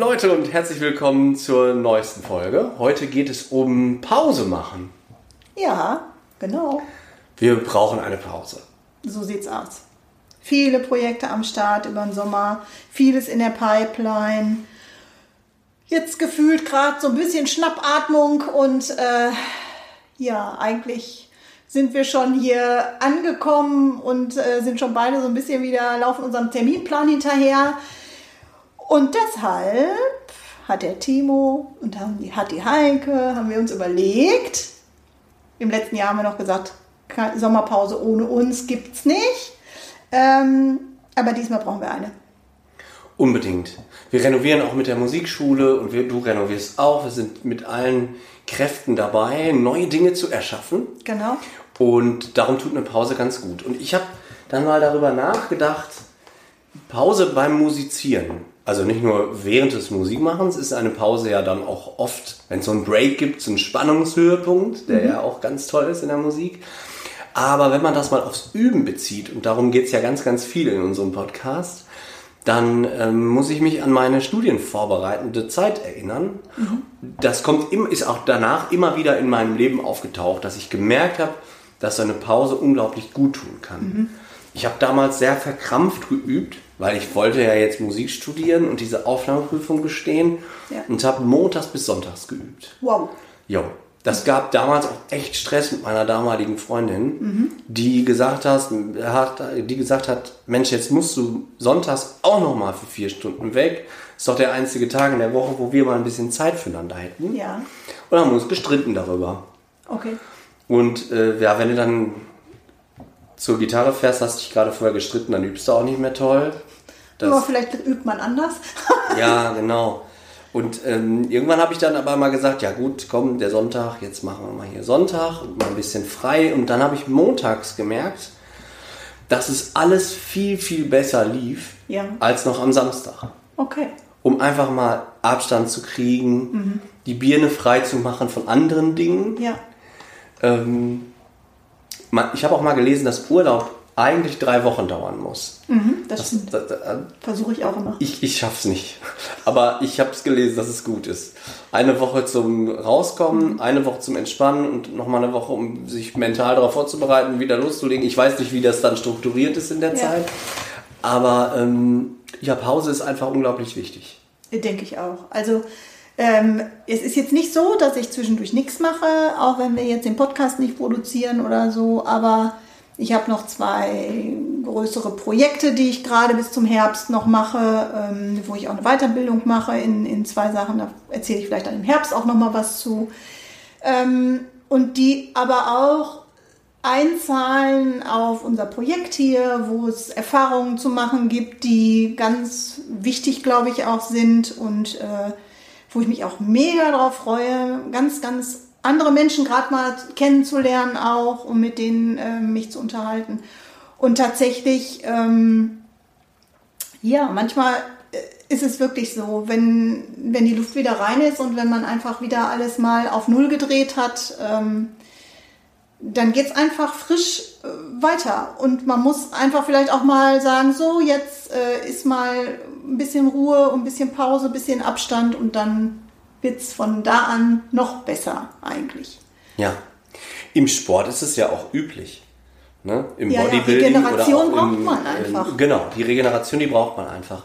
Hallo liebe Leute und herzlich willkommen zur neuesten Folge. Heute geht es um Pause machen. Ja, genau. Wir brauchen eine Pause. So sieht's aus. Viele Projekte am Start über den Sommer, vieles in der Pipeline. Jetzt gefühlt gerade so ein bisschen Schnappatmung und äh, ja, eigentlich sind wir schon hier angekommen und äh, sind schon beide so ein bisschen wieder, laufen unserem Terminplan hinterher. Und deshalb hat der Timo und hat die Heike, haben wir uns überlegt, im letzten Jahr haben wir noch gesagt, Sommerpause ohne uns gibt es nicht. Ähm, aber diesmal brauchen wir eine. Unbedingt. Wir renovieren auch mit der Musikschule und wir, du renovierst auch. Wir sind mit allen Kräften dabei, neue Dinge zu erschaffen. Genau. Und darum tut eine Pause ganz gut. Und ich habe dann mal darüber nachgedacht, Pause beim Musizieren also nicht nur während des Musikmachens ist eine Pause ja dann auch oft, wenn es so einen Break gibt, so ein Spannungshöhepunkt, der mhm. ja auch ganz toll ist in der Musik. Aber wenn man das mal aufs Üben bezieht, und darum geht es ja ganz, ganz viel in unserem Podcast, dann ähm, muss ich mich an meine studienvorbereitende Zeit erinnern. Mhm. Das kommt im, ist auch danach immer wieder in meinem Leben aufgetaucht, dass ich gemerkt habe, dass so eine Pause unglaublich gut tun kann. Mhm. Ich habe damals sehr verkrampft geübt, weil ich wollte ja jetzt Musik studieren und diese Aufnahmeprüfung bestehen ja. und habe montags bis sonntags geübt. Wow. Jo. Das gab damals auch echt Stress mit meiner damaligen Freundin, mhm. die gesagt hat, die gesagt hat, Mensch, jetzt musst du sonntags auch noch mal für vier Stunden weg. Ist doch der einzige Tag in der Woche, wo wir mal ein bisschen Zeit füreinander hätten. Ja. Und haben uns gestritten darüber. Okay. Und äh, ja, wenn du dann zur Gitarre fährst, hast dich gerade vorher gestritten, dann übst du auch nicht mehr toll. Das, aber vielleicht übt man anders. ja, genau. Und ähm, irgendwann habe ich dann aber mal gesagt, ja gut, komm, der Sonntag, jetzt machen wir mal hier Sonntag und mal ein bisschen frei. Und dann habe ich montags gemerkt, dass es alles viel, viel besser lief ja. als noch am Samstag. Okay. Um einfach mal Abstand zu kriegen, mhm. die Birne frei zu machen von anderen Dingen. Ja. Ähm, ich habe auch mal gelesen, dass Urlaub eigentlich drei Wochen dauern muss. Mhm, das, das, das, das äh, Versuche ich auch immer. Ich, ich es nicht. Aber ich habe es gelesen, dass es gut ist. Eine Woche zum Rauskommen, mhm. eine Woche zum Entspannen und nochmal eine Woche, um sich mental darauf vorzubereiten, wieder loszulegen. Ich weiß nicht, wie das dann strukturiert ist in der ja. Zeit. Aber ähm, ja, Pause ist einfach unglaublich wichtig. Denke ich auch. Also ähm, es ist jetzt nicht so, dass ich zwischendurch nichts mache, auch wenn wir jetzt den Podcast nicht produzieren oder so, aber ich habe noch zwei größere Projekte, die ich gerade bis zum Herbst noch mache, ähm, wo ich auch eine Weiterbildung mache in, in zwei Sachen. Da erzähle ich vielleicht dann im Herbst auch noch mal was zu. Ähm, und die aber auch einzahlen auf unser Projekt hier, wo es Erfahrungen zu machen gibt, die ganz wichtig, glaube ich, auch sind und äh, wo ich mich auch mega drauf freue. Ganz, ganz andere Menschen gerade mal kennenzulernen auch, um mit denen äh, mich zu unterhalten. Und tatsächlich, ähm, ja, manchmal äh, ist es wirklich so, wenn, wenn die Luft wieder rein ist und wenn man einfach wieder alles mal auf Null gedreht hat, ähm, dann geht's einfach frisch äh, weiter. Und man muss einfach vielleicht auch mal sagen, so, jetzt äh, ist mal ein bisschen Ruhe, ein bisschen Pause, ein bisschen Abstand und dann wird es von da an noch besser eigentlich. Ja. Im Sport ist es ja auch üblich. Ne? Im ja, Bodybuilding ja, Regeneration oder auch braucht man einfach. In, genau, die Regeneration, die braucht man einfach.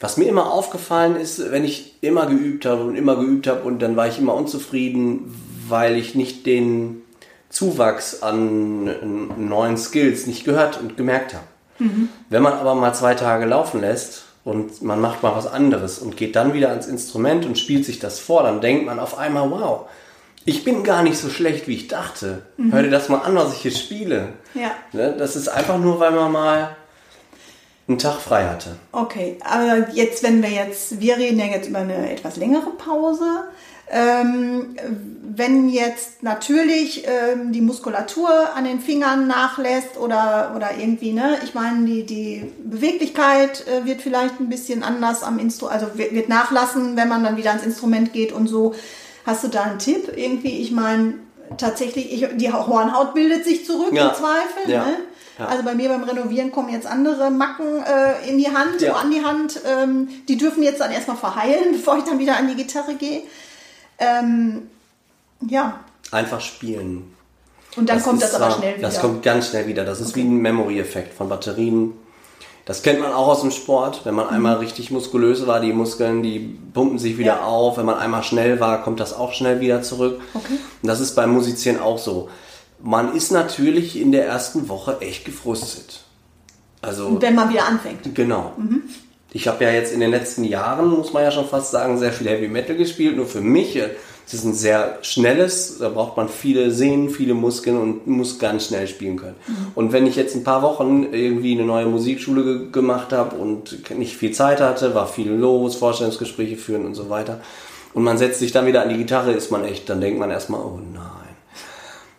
Was mir immer aufgefallen ist, wenn ich immer geübt habe und immer geübt habe und dann war ich immer unzufrieden, weil ich nicht den Zuwachs an neuen Skills nicht gehört und gemerkt habe. Mhm. Wenn man aber mal zwei Tage laufen lässt und man macht mal was anderes und geht dann wieder ans Instrument und spielt sich das vor, dann denkt man auf einmal, wow, ich bin gar nicht so schlecht, wie ich dachte. Mhm. Hör dir das mal an, was ich hier spiele. Ja. Ne, das ist einfach nur, weil man mal einen Tag frei hatte. Okay, aber jetzt, wenn wir jetzt, wir reden ja jetzt über eine etwas längere Pause. Ähm, wenn jetzt natürlich ähm, die Muskulatur an den Fingern nachlässt oder, oder irgendwie, ne, ich meine, die, die Beweglichkeit äh, wird vielleicht ein bisschen anders am Instrument, also wird, wird nachlassen, wenn man dann wieder ans Instrument geht und so. Hast du da einen Tipp irgendwie? Ich meine, tatsächlich, ich, die Hornhaut bildet sich zurück Ja. im Zweifel. Ja. Ne? Ja. Also bei mir beim Renovieren kommen jetzt andere Macken äh, in die Hand, so an die Hand. Ähm, die dürfen jetzt dann erstmal verheilen, bevor ich dann wieder an die Gitarre gehe. Ähm, ja, Einfach spielen. und dann kommt ist das aber zwar- schnell wieder. Das kommt ganz schnell wieder. Das ist wie ein Memory-Effekt von Batterien. Das kennt man auch aus dem Sport. Wenn man einmal richtig muskulös war, die Muskeln, die pumpen sich wieder Mhm. Ja. auf. Wenn man einmal schnell war, kommt das auch schnell wieder zurück. Okay. Und das ist beim Musizieren auch so. Man ist natürlich in der ersten Woche echt gefrustet. Also wenn man wieder anfängt. Genau. Mhm. Ich habe ja jetzt in den letzten Jahren, muss man ja schon fast sagen, sehr viel Heavy Metal gespielt. Nur für mich, äh, es ist ein sehr schnelles, da braucht man viele Sehnen, viele Muskeln und muss ganz schnell spielen können. Mhm. Und wenn ich jetzt ein paar Wochen irgendwie eine neue Musikschule ge gemacht habe und nicht viel Zeit hatte, war viel los, Vorstellungsgespräche führen und so weiter. Und man setzt sich dann wieder an die Gitarre, ist man echt, dann denkt man erstmal, oh nein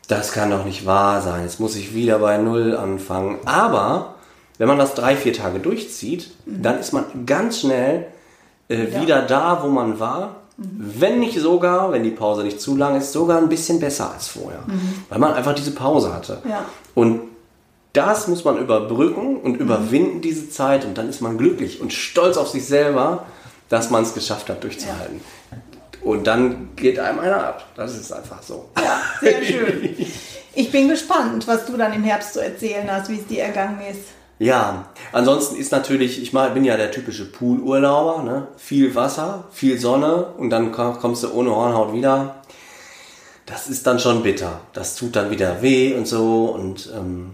das kann doch nicht wahr sein. Jetzt muss ich wieder bei Null anfangen. Aber wenn man das drei, vier Tage durchzieht, dann ist man ganz schnell äh, wieder. da, wo man war. Wenn nicht sogar, wenn die Pause nicht zu lang ist, sogar ein bisschen besser als vorher. Weil man einfach diese Pause hatte. Ja. Und das muss man überbrücken und überwinden, diese Zeit. Und dann ist man glücklich und stolz auf sich selber, dass man es geschafft hat, durchzuhalten. Und dann geht einem einer ab. Das ist einfach so. Ja, sehr schön. Ich bin gespannt, was du dann im Herbst zu erzählen hast, wie es dir ergangen ist. Ja, ansonsten ist natürlich, ich mal, bin ja der typische Poolurlauber, ne? Viel Wasser, viel Sonne und dann komm- kommst du ohne Hornhaut wieder. Das ist dann schon bitter. Das tut dann wieder weh und so und ähm,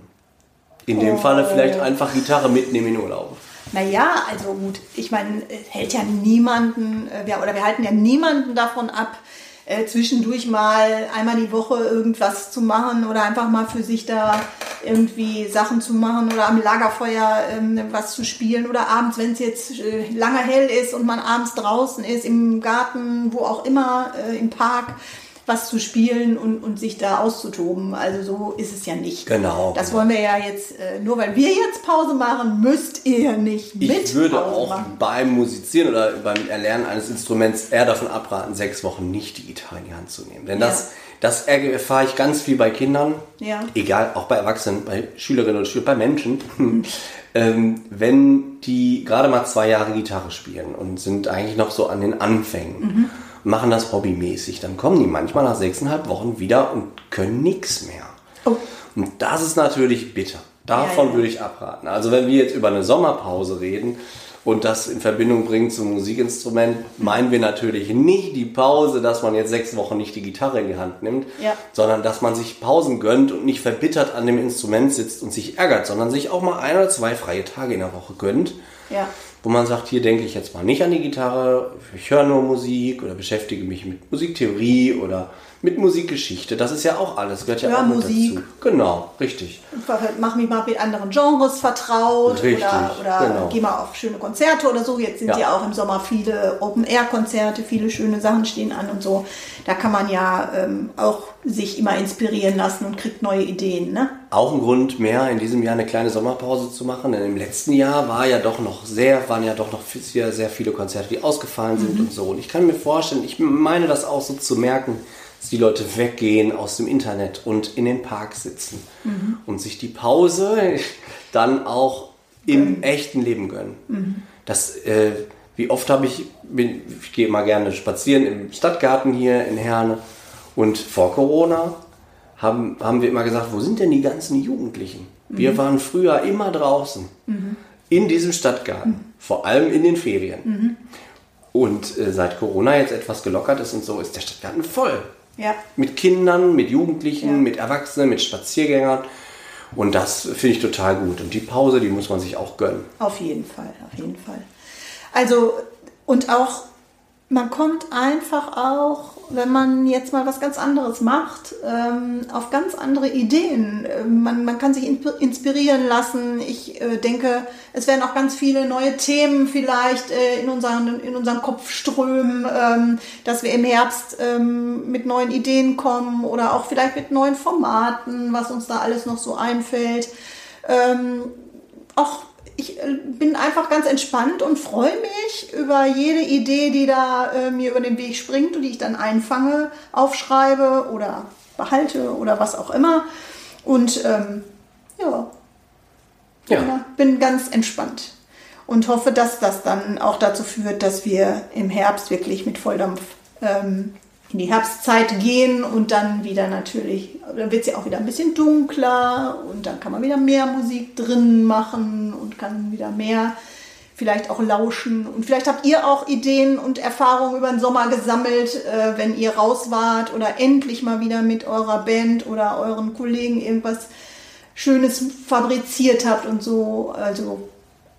in dem Oh. Falle vielleicht einfach Gitarre mitnehmen in Urlaub. Naja, also gut, ich meine, es hält ja niemanden, äh, wir, oder wir halten ja niemanden davon ab, äh, zwischendurch mal einmal die Woche irgendwas zu machen oder einfach mal für sich da irgendwie Sachen zu machen oder am Lagerfeuer ähm, was zu spielen oder abends, wenn es jetzt äh, lange hell ist und man abends draußen ist, im Garten, wo auch immer, äh, im Park, was zu spielen und, und sich da auszutoben. Also so ist es ja nicht. Genau, Das genau. wollen wir ja jetzt, äh, nur weil wir jetzt Pause machen, müsst ihr nicht mit Ich würde Pause auch machen. beim Musizieren oder beim Erlernen eines Instruments eher davon abraten, sechs Wochen nicht die Gitarre in die Hand zu nehmen. Denn Ja. das, das erfahre ich ganz viel bei Kindern, Ja. egal, auch bei Erwachsenen, bei Schülerinnen und Schülern, bei Menschen. ähm, wenn die gerade mal zwei Jahre Gitarre spielen und sind eigentlich noch so an den Anfängen, Mhm. machen das hobbymäßig, dann kommen die manchmal nach sechseinhalb Wochen wieder und können nichts mehr. Oh. Und das ist natürlich bitter. Davon Ja, ja. würde ich abraten. Also wenn wir jetzt über eine Sommerpause reden und das in Verbindung bringen zum Musikinstrument, meinen wir natürlich nicht die Pause, dass man jetzt sechs Wochen nicht die Gitarre in die Hand nimmt, Ja. sondern dass man sich Pausen gönnt und nicht verbittert an dem Instrument sitzt und sich ärgert, sondern sich auch mal ein oder zwei freie Tage in der Woche gönnt, Ja. wo man sagt, hier denke ich jetzt mal nicht an die Gitarre, ich höre nur Musik oder beschäftige mich mit Musiktheorie oder mit Musikgeschichte. Das ist ja auch alles, gehört ja auch mit Hörmusik. dazu. Genau, richtig. Mach mich mal mit anderen Genres vertraut Richtig, oder, oder genau. geh mal auf schöne Konzerte oder so. Jetzt sind Ja. ja, auch im Sommer viele Open-Air-Konzerte, viele schöne Sachen stehen an und so. Da kann man ja ähm, auch sich immer inspirieren lassen und kriegt neue Ideen. Ne? Auch ein Grund mehr, in diesem Jahr eine kleine Sommerpause zu machen, denn im letzten Jahr war ja doch noch sehr, waren ja doch noch sehr, sehr viele Konzerte, die ausgefallen sind und so. Und ich kann mir vorstellen, ich meine das auch so zu merken, dass die Leute weggehen aus dem Internet und in den Park sitzen. Und sich die Pause dann auch im echten Leben gönnen. Das, äh, wie oft habe ich, bin, ich gehe mal gerne spazieren im Stadtgarten hier in Herne. Und vor Corona haben, haben wir immer gesagt, wo sind denn die ganzen Jugendlichen? Wir waren früher immer draußen, in diesem Stadtgarten, vor allem in den Ferien. Und äh, seit Corona jetzt etwas gelockert ist und so, ist der Stadtgarten voll. Ja. Mit Kindern, mit Jugendlichen, Ja. mit Erwachsenen, mit Spaziergängern. Und das finde ich total gut. Und die Pause, die muss man sich auch gönnen. Auf jeden Fall, auf jeden Fall. Also, und auch, man kommt einfach auch, wenn man jetzt mal was ganz anderes macht, ähm, auf ganz andere Ideen. Ähm, man, man kann sich inspirieren lassen. Ich äh, denke, es werden auch ganz viele neue Themen vielleicht äh, in, unseren, in unseren Kopf strömen, ähm, dass wir im Herbst mit neuen Ideen kommen oder auch vielleicht mit neuen Formaten, was uns da alles noch so einfällt. Auch ich äh, bin einfach ganz entspannt und freue mich über jede Idee, die da äh, mir über den Weg springt und die ich dann einfange, aufschreibe oder behalte oder was auch immer. Und ähm, ja, ja. bin ganz entspannt und hoffe, dass das dann auch dazu führt, dass wir im Herbst wirklich mit Volldampf ähm, in die Herbstzeit gehen und dann wieder natürlich, dann wird es ja auch wieder ein bisschen dunkler und dann kann man wieder mehr Musik drin machen und kann wieder mehr vielleicht auch lauschen. Und vielleicht habt ihr auch Ideen und Erfahrungen über den Sommer gesammelt, äh, wenn ihr raus wart oder endlich mal wieder mit eurer Band oder euren Kollegen irgendwas Schönes fabriziert habt und so. Also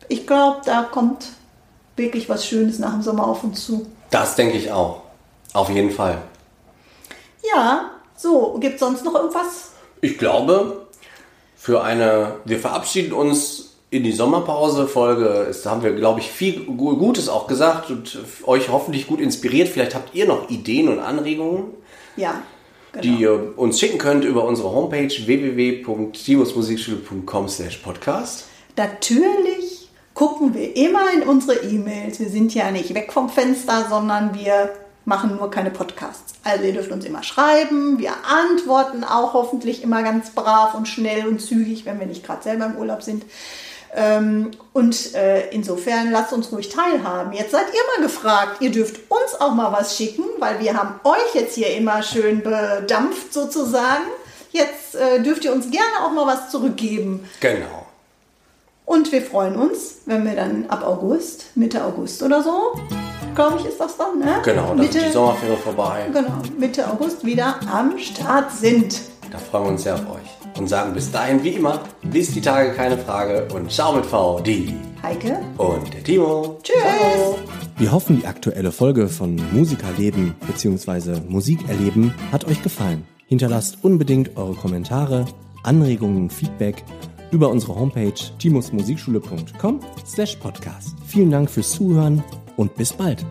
ich glaube, da kommt wirklich was Schönes nach dem Sommer auf uns zu. Das denke ich auch. Auf jeden Fall. Ja, so, gibt es sonst noch irgendwas? Ich glaube, für eine, wir verabschieden uns in die Sommerpause-Folge. Da haben wir, glaube ich, viel Gutes auch gesagt und euch hoffentlich gut inspiriert. Vielleicht habt ihr noch Ideen und Anregungen. Ja. Genau. die ihr uns schicken könnt über unsere Homepage www.timosmusikschule.com podcast. Natürlich gucken wir immer in unsere E-Mails. Wir sind ja nicht weg vom Fenster, sondern wir machen nur keine Podcasts. Also ihr dürft uns immer schreiben, wir antworten auch hoffentlich immer ganz brav und schnell und zügig, wenn wir nicht gerade selber im Urlaub sind. Ähm, und äh, insofern lasst uns ruhig teilhaben. Jetzt seid ihr mal gefragt, ihr dürft uns auch mal was schicken, weil wir haben euch jetzt hier immer schön bedampft sozusagen. Jetzt äh, dürft ihr uns gerne auch mal was zurückgeben. Genau. Und wir freuen uns, wenn wir dann ab August, Mitte August oder so, glaube ich, ist das dann, ne? Genau, dann Mitte, ist die Sommerferien vorbei. Genau, Mitte August wieder am Start sind. Da freuen wir uns sehr auf euch und sagen bis dahin wie immer, bis die Tage keine Frage und ciao mit V, die Heike und der Timo. Tschüss. Ciao. Wir hoffen, die aktuelle Folge von Musikerleben bzw. Musikerleben hat euch gefallen. Hinterlasst unbedingt eure Kommentare, Anregungen, Feedback über unsere Homepage timusmusikschule.com slash podcast. Vielen Dank fürs Zuhören und bis bald.